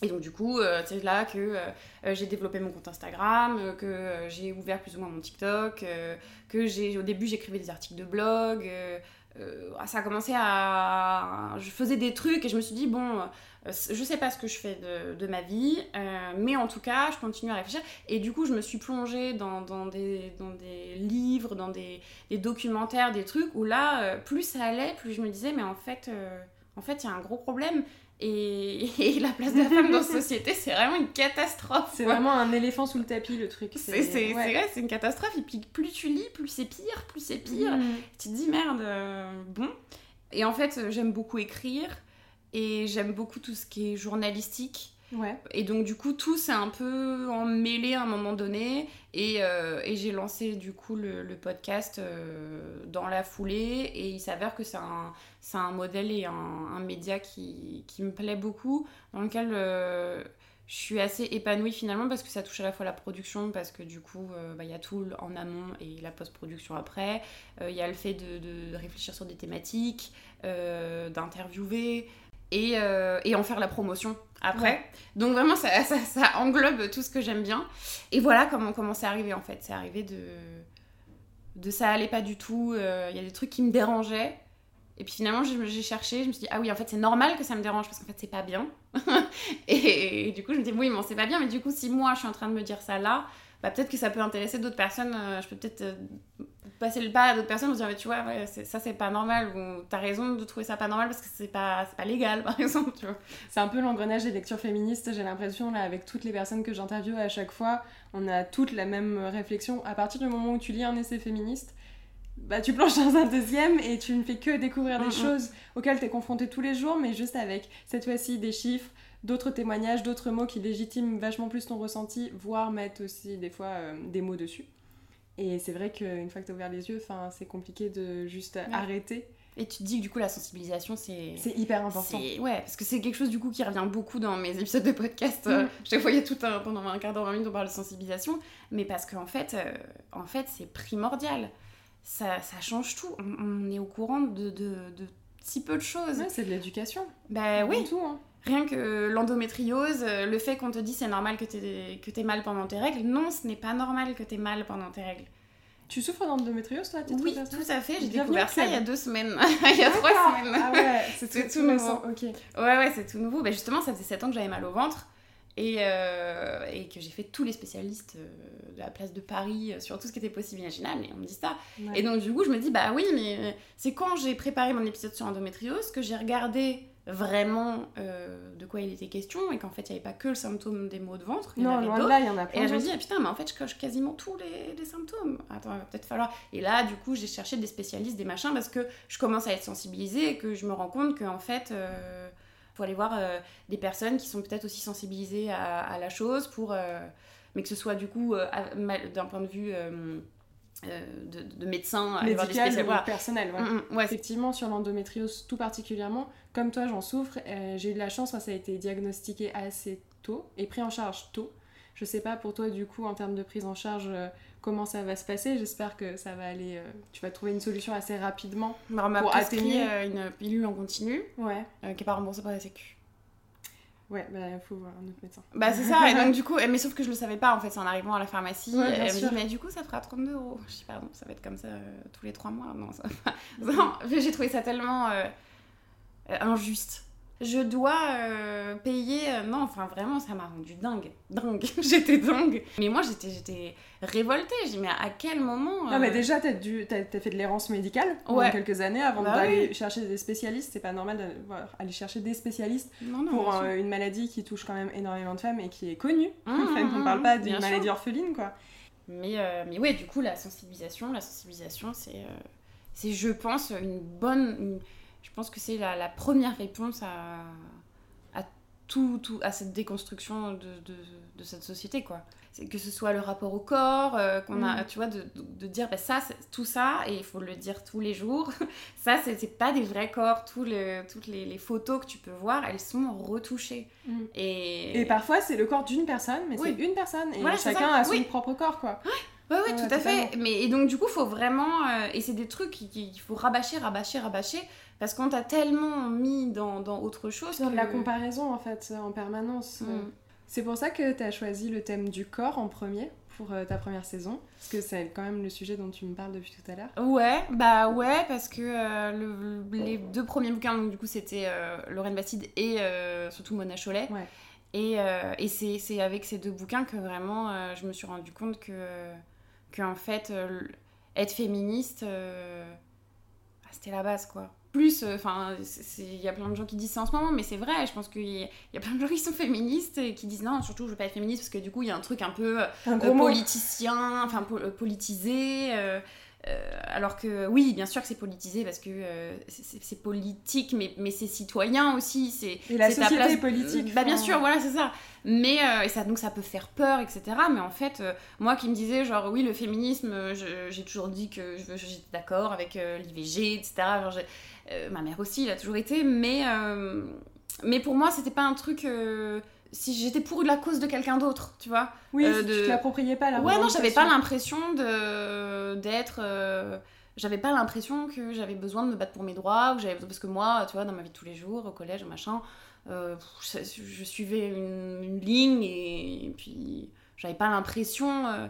Et donc, du coup, euh, c'est là que euh, euh, j'ai développé mon compte Instagram, que j'ai ouvert plus ou moins mon TikTok, que j'ai, au début, j'écrivais des articles de blog. ça a commencé à. Je faisais des trucs et je me suis dit, bon, je sais pas ce que je fais de, de ma vie, mais en tout cas, je continue à réfléchir. Et du coup, je me suis plongée dans, dans, des, dans des livres, dans des, des documentaires, des trucs où là, plus ça allait, plus je me disais, mais en fait, en fait, il y a un gros problème. Et, et la place de la femme dans la société, c'est vraiment une catastrophe. C'est vraiment un éléphant sous le tapis, le truc. C'est c'est- ouais. vrai, c'est une catastrophe. Et puis plus tu lis, plus c'est pire, plus c'est pire. Mhm. Tu te dis merde, euh, bon. Et en fait, j'aime beaucoup écrire et j'aime beaucoup tout ce qui est journalistique. Et donc, du coup, tout s'est un peu emmêlé à un moment donné. Et, euh, j'ai lancé, du coup, le, podcast euh, dans la foulée. Et il s'avère que c'est un, un modèle et un, média qui, qui me plaît beaucoup, dans lequel euh, je suis assez épanouie finalement, parce que ça touche à la fois la production, parce que du coup, bah, il y a tout en amont et la post-production après. Il y a le fait de, réfléchir sur des thématiques, d'interviewer. Et, euh, et en faire la promotion après. Ouais. Donc vraiment, ça, ça, ça englobe tout ce que j'aime bien. Et voilà comment, comment c'est arrivé en fait. C'est arrivé de, de ça allait pas du tout. euh, Il y a des trucs qui me dérangeaient. Et puis finalement, j'ai cherché, je me suis dit, ah oui, en fait, c'est normal que ça me dérange parce qu'en fait, c'est pas bien. et, et du coup, je me dis, oui, mais c'est pas bien. Mais du coup, si moi, je suis en train de me dire ça là, bah, peut-être que ça peut intéresser d'autres personnes. euh, je peux peut-être euh, passer le pas à d'autres personnes en disant, tu vois, ouais, ça, c'est pas normal. Ou t'as raison de trouver ça pas normal parce que c'est pas, c'est pas légal, par exemple, tu vois. C'est un peu l'engrenage des lectures féministes, j'ai l'impression, là, avec toutes les personnes que j'interviewe à chaque fois, on a toutes la même réflexion. À partir du moment où tu lis un essai féministe, bah, tu plonges dans un deuxième et tu ne fais que découvrir des Mhm. choses auxquelles tu es confronté tous les jours, mais juste avec cette fois-ci des chiffres, d'autres témoignages, d'autres mots qui légitiment vachement plus ton ressenti, voire mettent aussi des fois euh, des mots dessus. Et c'est vrai qu'une fois que tu as ouvert les yeux, c'est compliqué de juste arrêter. Et tu te dis que du coup, la sensibilisation, c'est. C'est hyper important. Ouais, parce que c'est quelque chose du coup qui revient beaucoup dans mes épisodes de podcast. Euh, il y a tout un, pendant un quart d'heure, 20 minutes, on parle de sensibilisation. Mais parce qu'en fait, euh, en fait c'est primordial. Ça, ça change tout. On, on est au courant de, de, de si peu de choses. Ouais, c'est de l'éducation. Bah oui, tout, hein. Rien que l'endométriose, euh, le fait qu'on te dit c'est normal que t'aies que t'aies mal pendant tes règles. Non, ce n'est pas normal que t'aies mal pendant tes règles. Tu souffres d'endométriose, toi Oui, tout à fait. J'ai découvert ça il y a deux semaines. il y a trois semaines. Ah ouais, c'est tout, nouveau. ok. Ouais, ouais, c'est tout nouveau. Bah, justement, ça faisait 7 ans que j'avais mal au ventre et, euh, et que j'ai fait tous les spécialistes euh, de la place de Paris euh, sur tout ce qui était possible imaginable et on me dit ça. Ouais. Et donc, du coup, je me dis, bah oui, mais c'est quand j'ai préparé mon épisode sur endométriose que j'ai regardé vraiment euh, de quoi il était question et qu'en fait, il n'y avait pas que le symptôme des maux de ventre, il y en non, avait loin de là, il y en a Et plein là, je me dis, ah, putain, mais en fait, je coche quasiment tous les, les symptômes. Attends, il va peut-être falloir. Et là, du coup, j'ai cherché des spécialistes, des machins, parce que je commence à être sensibilisée et que je me rends compte qu'en fait, euh, faut aller voir euh, des personnes qui sont peut-être aussi sensibilisées à, à la chose, pour, euh, mais que ce soit du coup, d'un point de vue de, de médecin, aller voir des Médical spécialistes. Voilà. personnel, ouais. Mm, mm, ouais, Effectivement, sur l'endométriose tout particulièrement, comme toi, j'en souffre. euh, j'ai eu de la chance, moi, ça a été diagnostiqué assez tôt et pris en charge tôt. Je sais pas pour toi, du coup, en termes de prise en charge, euh, comment ça va se passer. J'espère que ça va aller. euh, tu vas trouver une solution assez rapidement. Alors, on m'a pour atténuer. euh, une pilule en continu Ouais, euh, qui n'est pas remboursée par la Sécu. Ouais, bah, faut voir un autre médecin. Bah c'est ça, et donc du coup, mais sauf que je le savais pas en fait, c'est en arrivant à la pharmacie, Ouais, elle me dit mais du coup ça fera 32 euros. Je dis pardon, ça va être comme ça euh, tous les trois mois, non ça va pas. J'ai trouvé ça tellement euh, euh, injuste. Je dois euh, payer. euh, non, enfin vraiment, ça m'a rendu dingue. Dingue. j'étais dingue. Mais moi, j'étais, j'étais révoltée. J'ai dit, mais à quel moment. Non, mais euh, déjà, t'as dû- t'as- t'as fait de l'errance médicale pendant Ouais. quelques années avant Bah d'aller chercher des spécialistes. C'est pas normal d'aller chercher des spécialistes Non, non, pour une maladie qui touche quand même énormément de femmes et qui est connue. Mmh, Enfin, mmh, on parle pas mmh, d'une sûr. maladie orpheline, quoi. Mais, mais ouais, du coup, la sensibilisation, la sensibilisation, c'est, c'est je pense, une bonne. une- je pense que c'est la, la première réponse à, à, tout, tout, à cette déconstruction de, de, de cette société, quoi. C'est que ce soit le rapport au corps, euh, qu'on a, Mm. tu vois, de, de, dire, bah, ça, tout ça, et il faut le dire tous les jours, ça, c'est, pas des vrais corps. Tous le, toutes les, les photos que tu peux voir, elles sont retouchées. Mm. Et, Et parfois, c'est le corps d'une personne, mais Oui. c'est une personne. Et Voilà, chacun a son Oui. propre corps, quoi. Ouais, ouais, Ouais, tout à fait. Mais et donc, du coup, faut vraiment. euh, et c'est des trucs qu'il qui, qu'il faut rabâcher, rabâcher, rabâcher. Parce qu'on t'a tellement mis dans, dans autre chose. Dans que... la comparaison, en fait, en permanence. Mm. C'est pour ça que tu as choisi le thème du corps en premier pour euh, ta première saison. Parce que c'est quand même le sujet dont tu me parles depuis tout à l'heure. Ouais, bah ouais, parce que euh, le- les deux premiers bouquins, donc du coup, c'était euh, Lorraine Bastide et euh, surtout Mona Cholet. Ouais. Et, et c'est avec ces deux bouquins que vraiment je me suis rendu compte que, que en fait, être féministe, euh, c'était la base, quoi. Plus, enfin, il y a plein de gens qui disent ça en ce moment, mais c'est vrai, je pense qu'il y, a- il y a plein de gens qui sont féministes et qui disent non, surtout je veux pas être féministe parce que du coup il y a un truc un peu Un euh, politicien, enfin po- euh, politisé. Euh, alors que oui, bien sûr que c'est politisé parce que euh, c'est- politique, mais, mais c'est citoyen aussi. C'est Et la société place- est politique, Bah bien enfin. sûr, voilà, c'est ça. Mais euh, et ça, donc ça peut faire peur, etc. Mais en fait, moi qui me disais genre oui, le féminisme, j'ai toujours dit que j'étais d'accord avec l'IVG, etc. Genre, ma mère aussi, il a toujours été. Mais mais pour moi, c'était pas un truc. Si j'étais pour la cause de quelqu'un d'autre, tu vois. Oui, euh, si de- tu te l'appropriais pas, la Ouais, non, j'avais pas l'impression de d'être. euh, J'avais pas l'impression que j'avais besoin de me battre pour mes droits, ou j'avais parce que moi, tu vois, dans ma vie de tous les jours, au collège, machin, euh, je, je suivais une, une ligne et, et puis j'avais pas l'impression euh,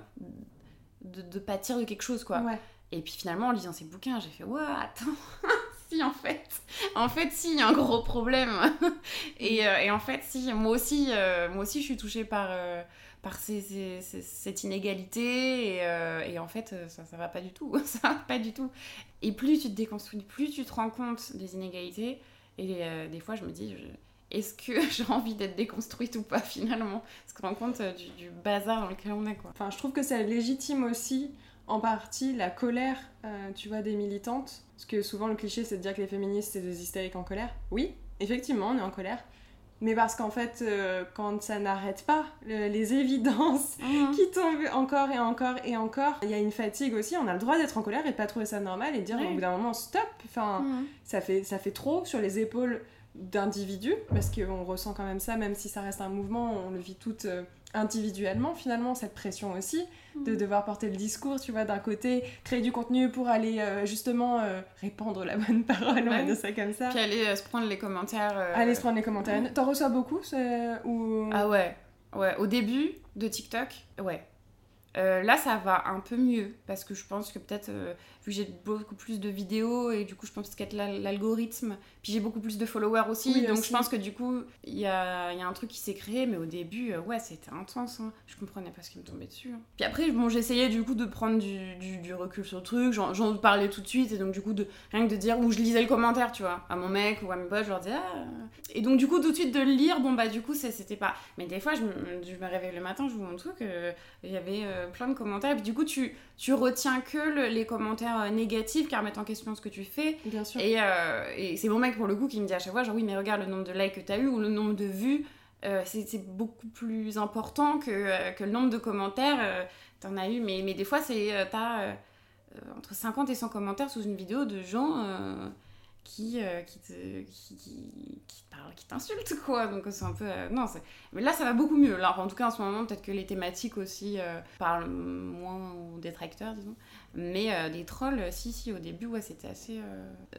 de, de pâtir de quelque chose, quoi. Ouais. Et puis finalement, en lisant ces bouquins, j'ai fait ouais, attends, en fait, en fait, si, il y a un gros problème. et, euh, et en fait, si, moi aussi, euh, moi aussi, je suis touchée par, euh, par ces- ces- cette inégalité. Et, en fait, ça, ça va pas du tout. ça va pas du tout. Et plus tu te déconstruis, plus tu te rends compte des inégalités. Et des fois, je me dis, est-ce que j'ai envie d'être déconstruite ou pas finalement? Parce qu'on rend compte du, du bazar dans lequel on est, quoi. Enfin, je trouve que ça légitime aussi en partie la colère, tu vois, des militantes. Parce que souvent le cliché c'est de dire que les féministes c'est des hystériques en colère. Oui, effectivement, on est en colère. Mais parce qu'en fait, euh, quand ça n'arrête pas, le- les évidences Mhm. qui tombent encore et encore et encore, il y a une fatigue aussi. On a le droit d'être en colère et de pas trouver ça normal et de dire au bout d'un moment stop. Enfin, Mhm. ça fait, ça fait trop sur les épaules d'individus, parce qu'on ressent quand même ça, même si ça reste un mouvement, on le vit toutes euh, individuellement finalement, cette pression aussi, de Mhm. devoir porter le discours, tu vois, d'un côté, créer du contenu pour aller euh, justement euh, répandre la bonne parole, on va Ouais. dire ça comme ça. Puis aller euh, se prendre les commentaires. Aller se prendre les commentaires. T'en reçois beaucoup ou... Ah ouais, ouais. Au début de TikTok, ouais. Là, ça va un peu mieux parce que je pense que peut-être, vu que j'ai beaucoup plus de vidéos et du coup, je pense qu'être l'algorithme, puis j'ai beaucoup plus de followers aussi, Oui, donc aussi. je pense que du coup, il y a, y a un truc qui s'est créé, mais au début, euh, ouais, c'était intense. hein. Je comprenais pas ce qui me tombait dessus. hein. Puis après, bon, j'essayais du coup de prendre du, du- du recul sur le truc, j'en parlais tout de suite, et donc du coup, de, rien que de dire, ou je lisais le commentaire, tu vois, à mon mec ou à mes potes, je leur disais, ah. Et donc du coup, tout de suite de le lire, bon bah du coup, ça, c'était pas. Mais des fois, je me, je me réveille le matin, je vous mon truc, euh, il y avait euh, plein de commentaires, et puis du coup, tu, tu retiens que le- les commentaires euh, négatifs qui remettent en question ce que tu fais. Bien sûr. Et, euh, et c'est mon mec pour le coup qui me dit à chaque fois, genre oui, mais regarde le nombre de likes que t'as eu ou le nombre de vues, euh, c'est beaucoup plus important que, euh, que le nombre de commentaires. euh, T'en as eu, mais, mais des fois, c'est t'as entre 50 et 100 commentaires sous une vidéo de gens qui, euh, qui, te, qui, qui, qui te parlent, qui t'insultent, quoi. Donc c'est un peu... euh, non. Mais là, ça va beaucoup mieux. Là, en tout cas, en ce moment, peut-être que les thématiques aussi euh, parlent moins aux détracteurs, disons. Mais euh, des trolls, si, si, au début, ouais, c'était assez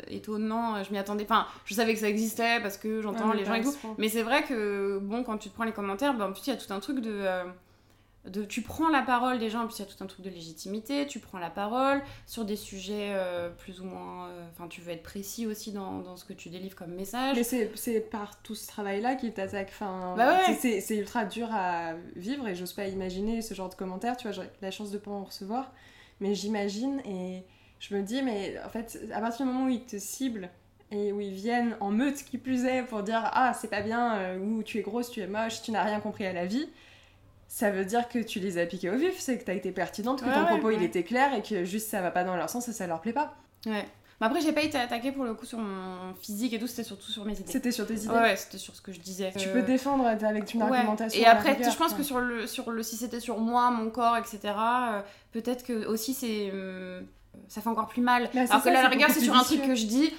étonnant. Je m'y attendais. Enfin, je savais que ça existait parce que j'entends Ouais, les gens et tout. Mais c'est vrai que, bon, quand tu te prends les commentaires, bah, en plus, il y a tout un truc de. De, tu prends la parole déjà, en plus il y a tout un truc de légitimité, tu prends la parole sur des sujets euh, plus ou moins... euh, Enfin, tu veux être précis aussi dans, dans ce que tu délivres comme message. Mais c'est par tout ce travail-là qu'il t'attaque. Enfin, Bah ouais. c'est- ultra dur à vivre et j'ose pas imaginer ce genre de commentaires. Tu vois, j'ai la chance de pas en recevoir, mais j'imagine et je me dis, mais en fait, à partir du moment où ils te ciblent et où ils viennent en meute qui plus est pour dire ah c'est pas bien euh, ou tu es grosse, tu es moche, tu n'as rien compris à la vie. Ça veut dire que tu les as piqués au vif, c'est que t'as été pertinente, que Ouais, ton ouais, propos il était clair et que juste ça va pas dans leur sens et ça leur plaît pas. Ouais. Mais après, j'ai pas été attaquée pour le coup sur mon physique et tout, c'était surtout sur mes idées. C'était sur tes idées. Ouais, c'était sur ce que je disais. Tu Euh, peux défendre avec une Ouais. argumentation. Et après, rigueur, je pense que sur le, sur le si c'était sur moi, mon corps, etc., euh, peut-être que aussi c'est. hum, ça fait encore plus mal. Bah, c'est Alors que ça, là, à la c'est rigueur, c'est sur un truc que je dis.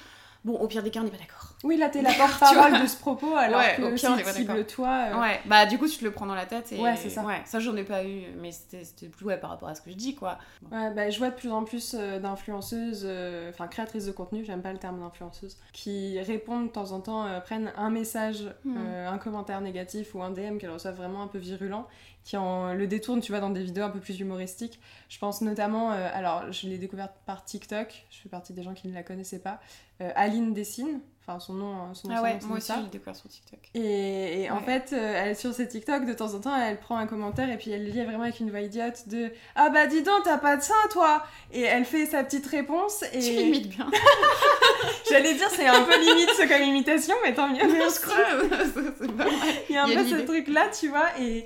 Bon, au pire des cas, on n'est pas d'accord. Oui, là, t'es la porte-parole de ce propos, alors Ouais, que au pire, si on est pas cible d'accord. toi. euh, Ouais, bah du coup, tu te le prends dans la tête. Et... Ouais, c'est ça. Ouais, ça, j'en ai pas eu, mais c'était plus ouais, par rapport à ce que je dis, quoi. Ouais, bah, je vois de plus en plus euh, d'influenceuses, euh, enfin créatrices de contenu, j'aime pas le terme d'influenceuse, qui répondent de temps en temps, euh, prennent un message, Hmm. un commentaire négatif ou un DM qu'elles reçoivent vraiment un peu virulent, qui en, le détournent, tu vois, dans des vidéos un peu plus humoristiques. Je pense notamment, alors je l'ai découverte par TikTok, je fais partie des gens qui ne la connaissaient pas, Aline Dessine, enfin son nom, euh, son Ah son ouais, nom, c'est moi aussi, l'ai découvert sur TikTok. Et, et en fait, euh, elle, sur ses TikTok, de temps en temps, elle prend un commentaire et puis elle lit vraiment avec une voix idiote de Ah bah dis donc, t'as pas de sein toi Et elle fait sa petite réponse Tu et. limites bien. J'allais dire, c'est un peu limite ce comme imitation, mais tant mieux. Mais on se croit, c'est pas mal. Il y a un peu ce truc-là, tu vois, et,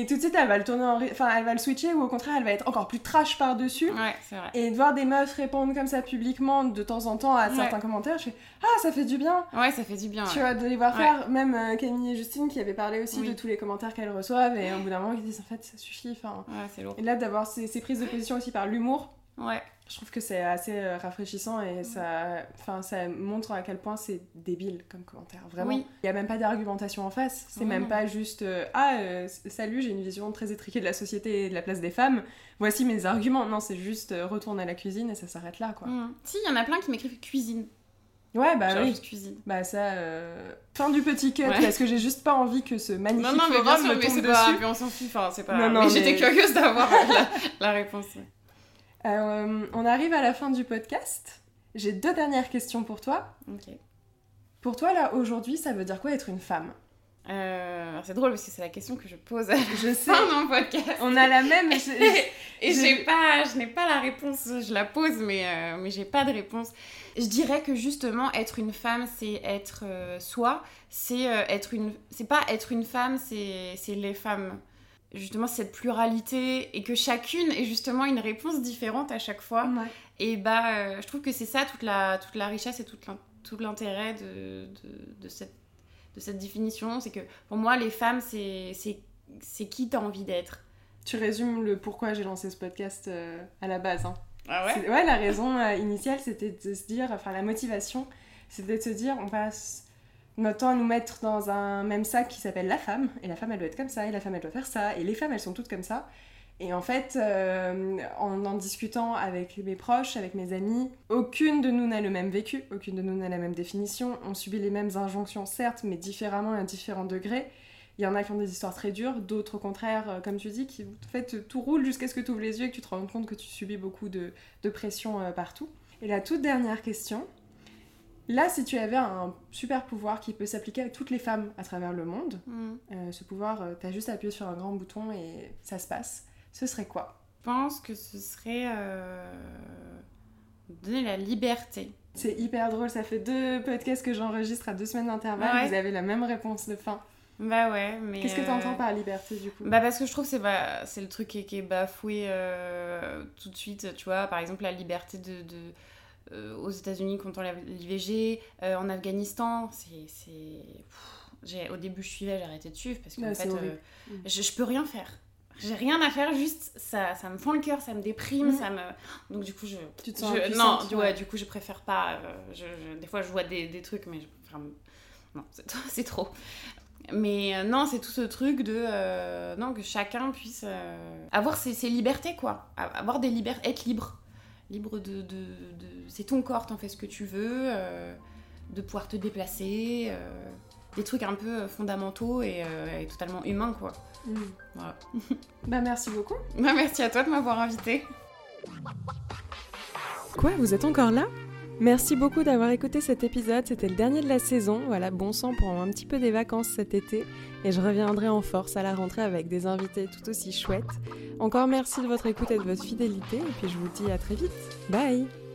et tout de suite, elle va le tourner en. ri- Enfin, elle va le switcher ou au contraire, elle va être encore plus trash par-dessus. Ouais, c'est vrai. Et de voir des meufs répondre comme ça publiquement de temps en temps à Ouais. certains commentaires, je fais Ah, ça fait du bien Ouais, ça fait du bien. Tu ouais. vois, de les voir Ouais. faire, même euh, Camille et Justine qui avaient parlé aussi Oui. de tous les commentaires qu'elles reçoivent, et au bout d'un moment, ils disent en fait, ça suffit. Enfin, Ouais, c'est lourd. et là, d'avoir ces, ces prises de position aussi par l'humour, Ouais. Je trouve que c'est assez euh, rafraîchissant et ça, enfin, ça montre à quel point c'est débile comme commentaire. Vraiment. Oui. Il n'y a même pas d'argumentation en face. C'est Oui, même pas juste euh, Ah, euh, salut, j'ai une vision très étriquée de la société et de la place des femmes. Voici mes arguments. Non, c'est juste retourne à la cuisine et ça s'arrête là, quoi. Mm. Si, il y en a plein qui m'écrivent cuisine. Ouais, bah Genre oui. cuisine. Bah ça, euh, fin du petit cut, Ouais. parce que j'ai juste pas envie que ce magnifique Non, non, mais bien forum sûr, me mais tombe dessus. pas. Puis on s'en fout, enfin, c'est pas. Non, non, mais j'étais mais- curieuse d'avoir la, la réponse. ouais. Euh, on arrive à la fin du podcast. J'ai deux dernières questions pour toi. Pour toi, là, aujourd'hui, ça veut dire quoi être une femme? Euh, c'est drôle parce que c'est la question que je pose à Je sais, fin de mon podcast. on a la même... Et j'ai- pas, je n'ai pas la réponse, je la pose, mais, euh, mais j'ai pas de réponse. Je dirais que justement, être une femme, c'est être euh, soi, c'est être une. C'est pas être une femme, c'est c'est les femmes. Justement, cette pluralité et que chacune ait justement une réponse différente à chaque fois. Ouais. Et bah, euh, je trouve que c'est ça toute la, toute la richesse et toute tout l'intérêt de, de, de cette, de cette définition. C'est que pour moi, les femmes, c'est qui t'as envie d'être. Tu résumes le pourquoi j'ai lancé ce podcast euh, à la base. hein. Ah C'est- ouais, la raison euh, initiale, c'était de se dire, enfin la motivation, c'était de se dire, on passe temps à nous mettre dans un même sac qui s'appelle la femme, et la femme elle doit être comme ça, et la femme elle doit faire ça, et les femmes elles sont toutes comme ça. Et en fait, euh, en en discutant avec mes proches, avec mes amis, aucune de nous n'a le même vécu, aucune de nous n'a la même définition. On subit les mêmes injonctions, certes, mais différemment à différents degrés. Il y en a qui ont des histoires très dures, d'autres au contraire, euh, comme tu dis, qui en fait tout roule jusqu'à ce que tu ouvres les yeux et que tu te rends compte que tu subis beaucoup de, de pression euh, partout. Et la toute dernière question, là si tu avais un super pouvoir qui peut s'appliquer à toutes les femmes à travers le monde, Mm. euh, ce pouvoir, euh, t'as juste appuyé sur un grand bouton et ça se passe, ce serait quoi? Je pense que ce serait euh, donner la liberté. C'est hyper drôle, ça fait deux podcasts que j'enregistre à deux semaines d'intervalle, Ouais. vous avez la même réponse de fin. Bah ouais, mais... Qu'est-ce que euh, t'entends par liberté du coup? Bah parce que je trouve que c'est ba- c'est le truc qui est, qui est bafoué euh, tout de suite, tu vois, par exemple la liberté de... de- aux États-Unis quand on l'IVG, euh, en Afghanistan, c'est... Au début je suivais, j'ai arrêté de suivre parce Ouais, fait euh, je, je peux rien faire. J'ai rien à faire, juste ça, ça me fend le cœur, ça me déprime, ça me... Donc du coup je... Tu te sens je- non, du- ouais. ouais, du coup je préfère pas. euh, je, je- des fois je vois des, des trucs, mais je préfère... Non, c'est trop-. Mais euh, non, c'est tout ce truc de euh, non que chacun puisse euh, avoir ses, ses libertés quoi, avoir des libertés, être libre, libre de, de, de- c'est ton corps, t'en fais ce que tu veux, euh, de pouvoir te déplacer, euh, des trucs un peu fondamentaux et, et totalement humains, quoi. Mm. bah merci beaucoup. Bah, merci à toi de m'avoir invité. Quoi, vous êtes encore là? Merci beaucoup d'avoir écouté cet épisode, c'était le dernier de la saison. Voilà, bon sang pour un petit peu des vacances cet été et je reviendrai en force à la rentrée avec des invités tout aussi chouettes. Encore merci de votre écoute et de votre fidélité et puis je vous dis à très vite. Bye